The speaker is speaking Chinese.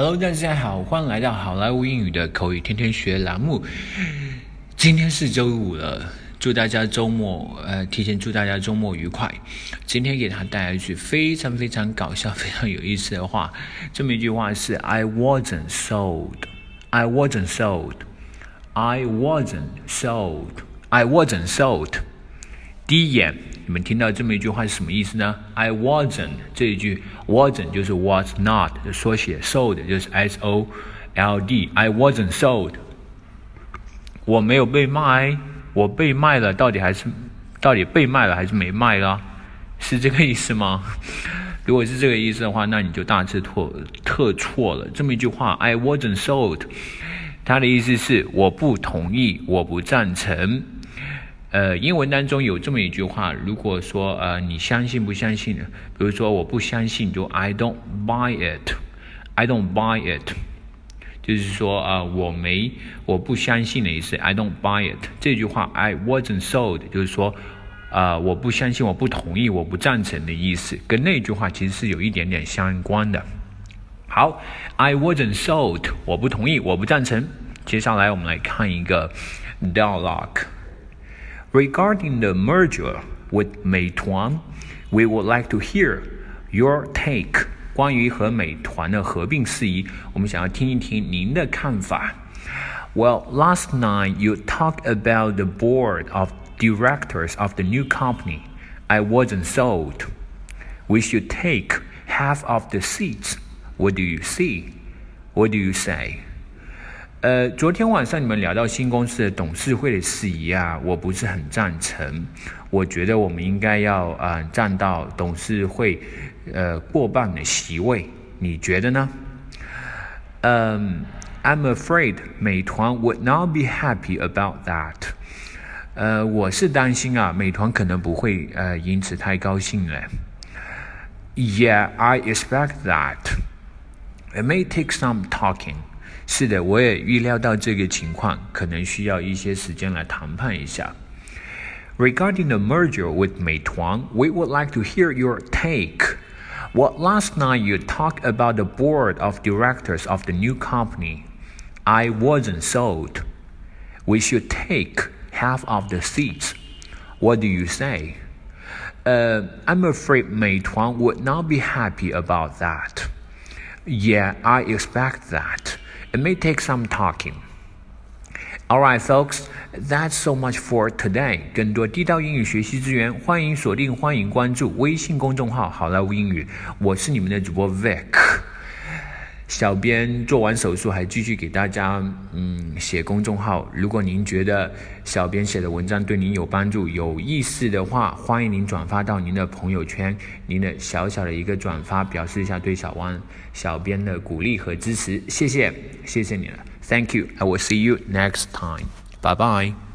Hello，大家好，欢迎来到好莱坞英语的口语天天学栏目。今天是周五了，祝大家周末呃，提前祝大家周末愉快。今天给他带来一句非常非常搞笑、非常有意思的话。这么一句话是：I wasn't sold. I wasn't sold. I wasn't sold. I wasn't sold. 第一眼，你们听到这么一句话是什么意思呢？I wasn't 这一句 wasn't 就是 was not 的缩写，sold 就是 s o l d。I wasn't sold，我没有被卖，我被卖了，到底还是到底被卖了还是没卖了？是这个意思吗？如果是这个意思的话，那你就大错特特错了。这么一句话，I wasn't sold，它的意思是我不同意，我不赞成。呃，英文当中有这么一句话，如果说呃你相信不相信呢？比如说我不相信，就 I don't buy it，I don't buy it，就是说啊我没我不相信的意思，I don't buy it。这句话 I wasn't sold，就是说啊我不相信，我不同意，我不赞成的意思，跟那句话其实是有一点点相关的。好，I wasn't sold，我不同意，我不赞成。接下来我们来看一个 dialogue。Regarding the merger with Meituan, we would like to hear your take. 关于和美团的合并事宜，我们想要听一听您的看法。Well, last night you talked about the board of directors of the new company. I wasn't sold. We should take half of the seats. What do you see? What do you say? 呃，昨天晚上你们聊到新公司的董事会的事宜啊，我不是很赞成。我觉得我们应该要啊占到董事会呃过半的席位，你觉得呢？嗯，I'm afraid 美团 would not be happy about that。呃，我是担心啊，美团可能不会呃因此太高兴了。Yeah, I expect that. It may take some talking. 是的，我也预料到这个情况可能需要一些时间来谈判一下。Regarding the merger with Meituan, we would like to hear your take. What last night you talked about the board of directors of the new company. I wasn't sold. We should take half of the seats. What do you say? Uh, I'm afraid Meituan would not be happy about that. Yeah, I expect that. It may take some talking. Alright, folks, that's so much for today. 更多地道英语学习资源，欢迎锁定、欢迎关注微信公众号“好莱坞英语”。我是你们的主播 Vic。 小编做完手术还继续给大家嗯写公众号。如果您觉得小编写的文章对您有帮助、有意思的话，欢迎您转发到您的朋友圈。您的小小的一个转发，表示一下对小汪小编的鼓励和支持。谢谢，谢谢你了，Thank you. I will see you next time. Bye bye.